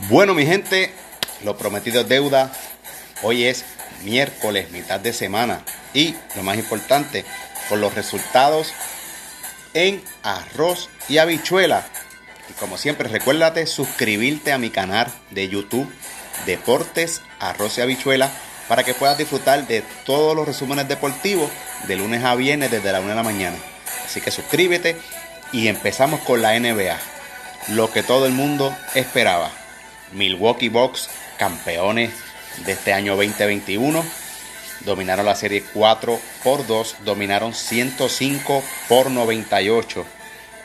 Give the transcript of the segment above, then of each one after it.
Bueno, mi gente, lo prometido es deuda. Hoy es miércoles, mitad de semana. Y lo más importante, con los resultados en arroz y habichuela. Y como siempre, recuérdate suscribirte a mi canal de YouTube, Deportes, Arroz y Habichuela, para que puedas disfrutar de todos los resúmenes deportivos de lunes a viernes desde la 1 de la mañana. Así que suscríbete y empezamos con la NBA. Lo que todo el mundo esperaba. Milwaukee Bucks, campeones de este año 2021. Dominaron la serie 4 por 2, dominaron 105 por 98.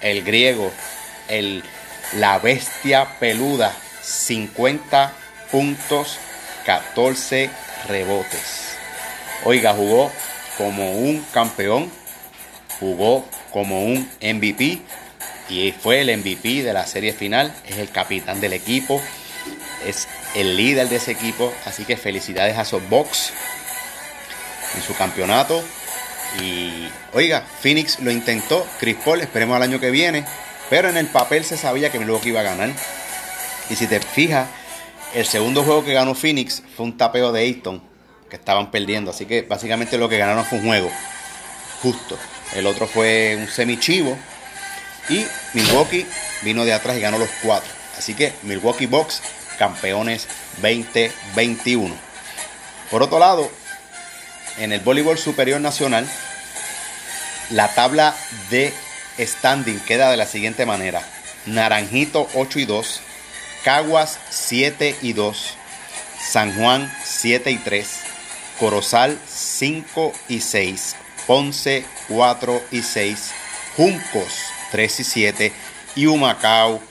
El griego, el, la bestia peluda, 50 puntos, 14 rebotes. Oiga, jugó como un campeón, jugó como un MVP y fue el MVP de la serie final, es el capitán del equipo, es el líder de ese equipo, así que felicidades a Bucks en su campeonato. Y oiga, Phoenix lo intentó, Chris Paul, esperemos al año que viene, pero en el papel se sabía que Milwaukee iba a ganar. Y si te fijas, el segundo juego que ganó Phoenix fue un tapeo de Ayton, que estaban perdiendo, así que básicamente lo que ganaron fue un juego justo. El otro fue un semi-chivo y Milwaukee vino de atrás y ganó los cuatro. Así que Milwaukee Bucks campeones 2021. Por otro lado, en el voleibol superior nacional, la tabla de standing queda de la siguiente manera. Naranjito 8 y 2, Caguas 7 y 2, San Juan 7 y 3, Corozal 5 y 6, Ponce 4 y 6, Juncos 3 y 7 y Humacao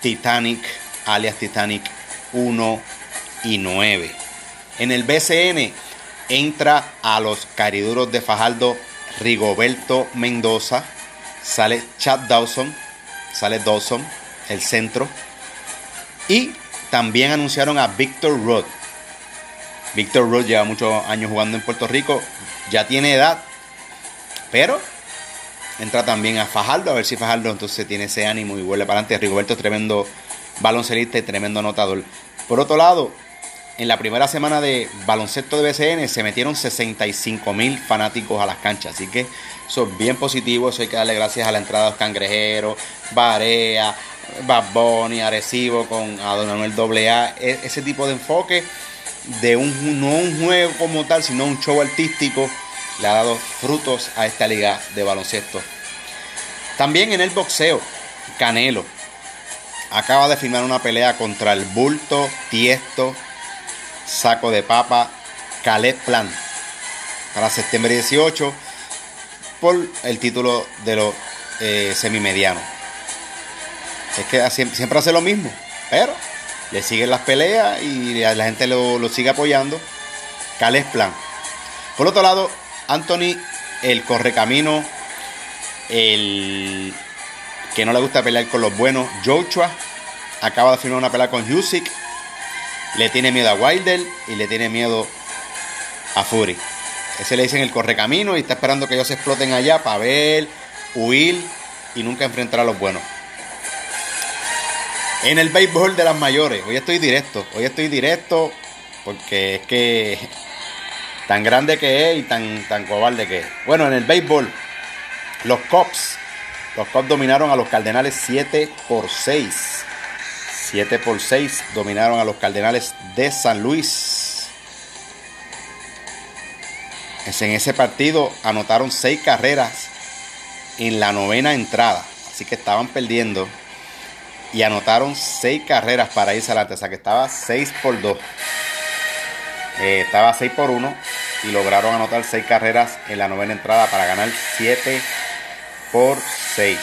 Titanic, alias Titanic 1 y 9. En el BCN entra a los cariduros de Fajardo Rigoberto Mendoza, sale Chad Dawson, sale Dawson, el centro, y también anunciaron a Victor Roth. Victor Roth lleva muchos años jugando en Puerto Rico, ya tiene edad, pero entra también a Fajardo, a ver si Fajardo entonces tiene ese ánimo y vuelve para adelante. Rigoberto es tremendo baloncelista y tremendo anotador. Por otro lado, en la primera semana de baloncesto de BCN se metieron 65 mil fanáticos a las canchas. Así que eso es bien positivo. Eso hay que darle gracias a la entrada de los cangrejeros, Barea, Baboni, Arecibo con a Don Manuel AA. E, ese tipo de enfoque de un, no un juego como tal, sino un show artístico le ha dado frutos a esta liga de baloncesto. También en el boxeo, Canelo acaba de firmar una pelea contra el bulto, tiesto, saco de papa, Caleb Plan para septiembre 18 por el título de los eh, semimedianos. Es que siempre hace lo mismo, pero le siguen las peleas y la gente lo, sigue apoyando. Caleb Plan. Por otro lado, Anthony, el correcamino, el que no le gusta pelear con los buenos, Joshua, acaba de firmar una pelea con Husick, le tiene miedo a Wilder y le tiene miedo a Fury. Ese le dicen el correcamino y está esperando que ellos exploten allá para ver, huir y nunca enfrentar a los buenos. En el béisbol de las mayores, hoy estoy directo, hoy estoy directo porque es que tan grande que es y tan, tan cobarde que es. Bueno, en el béisbol, los Cubs, los Cubs dominaron a los Cardenales 7 por 6. 7 por 6 dominaron a los Cardenales de San Luis. En ese partido anotaron 6 carreras en la novena entrada. Así que estaban perdiendo. Y anotaron 6 carreras para irse adelante. O sea que estaba 6 por 2. Eh, estaba 6 por 1 y lograron anotar 6 carreras en la novena entrada para ganar 7 por 6.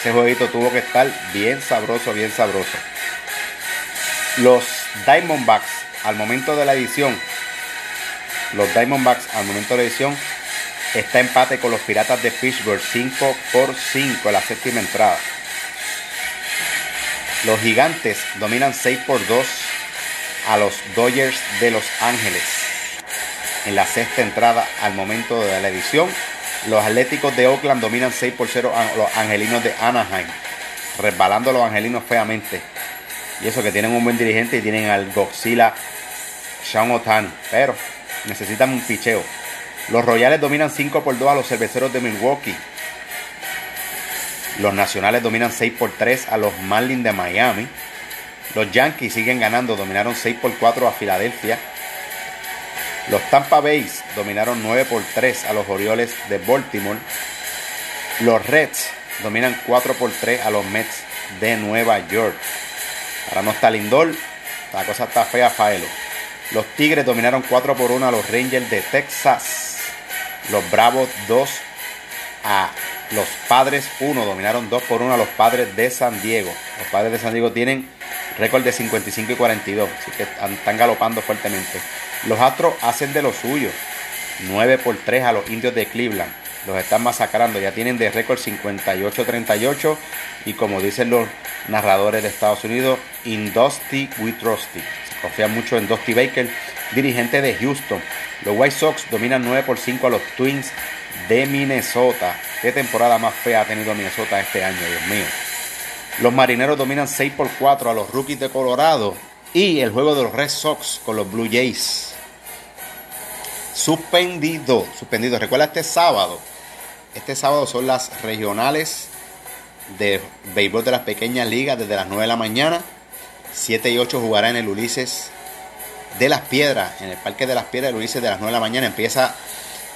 Ese jueguito tuvo que estar bien sabroso, bien sabroso. Los Diamondbacks al momento de la edición, los Diamondbacks al momento de la edición está empate con los Piratas de Pittsburgh 5 por 5 en la séptima entrada. Los Gigantes dominan 6 por 2 a los Dodgers de Los Ángeles en la sexta entrada al momento de la edición. Los Atléticos de Oakland dominan 6 por 0 a los Angelinos de Anaheim, resbalando los Angelinos feamente. Y eso que tienen un buen dirigente y tienen al Godzilla Sean Otani. Pero necesitan un picheo. Los Royales dominan 5 por 2 a los cerveceros de Milwaukee. Los Nacionales dominan 6 por 3 a los Marlins de Miami. Los Yankees siguen ganando, dominaron 6 por 4 a Filadelfia. Los Tampa Bay dominaron 9 por 3 a los Orioles de Baltimore. Los Reds dominan 4 por 3 a los Mets de Nueva York. Ahora no está Lindor, la cosa está fea, Faelo. Los Tigres dominaron 4 por 1 a los Rangers de Texas. Los Bravos 2 a los Padres 1. Dominaron 2 por 1 a los Padres de San Diego. Los Padres de San Diego tienen récord de 55 y 42. Así que están galopando fuertemente. Los Astros hacen de lo suyo. 9 por 3 a los Indios de Cleveland. Los están masacrando. Ya tienen de récord 58-38. Y como dicen los narradores de Estados Unidos, in Dusty with Rusty. Se confía mucho en Dusty Baker, dirigente de Houston. Los White Sox dominan 9 por 5 a los Twins de Minnesota. Qué temporada más fea ha tenido Minnesota este año, Dios mío. Los marineros dominan 6 por 4 a los rookies de Colorado. Y el juego de los Red Sox con los Blue Jays. Suspendido, suspendido. Recuerda este sábado. Este sábado son las regionales de béisbol de las pequeñas ligas desde las 9 de la mañana. 7 y 8 jugará en el Ulises de las Piedras, en el Parque de las Piedras del Ulises de las 9 de la mañana. Empieza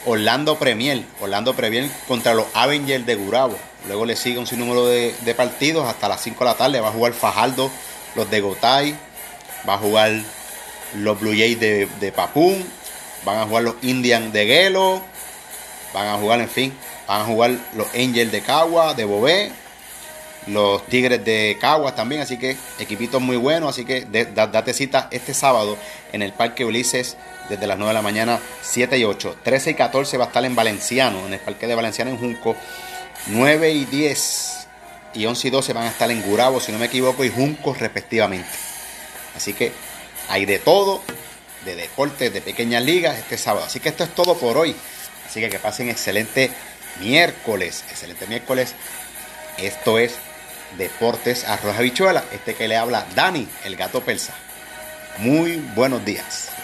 Orlando Premier, Orlando Premier contra los Avengers de Gurabo. Luego le sigue un sinnúmero de, partidos hasta las 5 de la tarde. Va a jugar Fajardo, los de Gotay, va a jugar los Blue Jays de, de Papún, van a jugar los Indians de Gelo, van a jugar, en fin, van a jugar los Angels de Cagua, de Bobé, los Tigres de Caguas también, así que equipitos muy buenos, así que date cita este sábado en el Parque Ulises desde las 9 de la mañana, 7 y 8. 13 y 14 va a estar en Valenciano, en el Parque de Valenciano en Junco. 9 y 10 y 11 y 12 van a estar en Gurabo, si no me equivoco, y Junco respectivamente. Así que hay de todo, de deportes, de pequeñas ligas este sábado. Así que esto es todo por hoy. Así que que pasen excelente miércoles, excelente miércoles. Esto es Deportes Arroz Habichuela. Este que le habla Dani, el gato persa. Muy buenos días.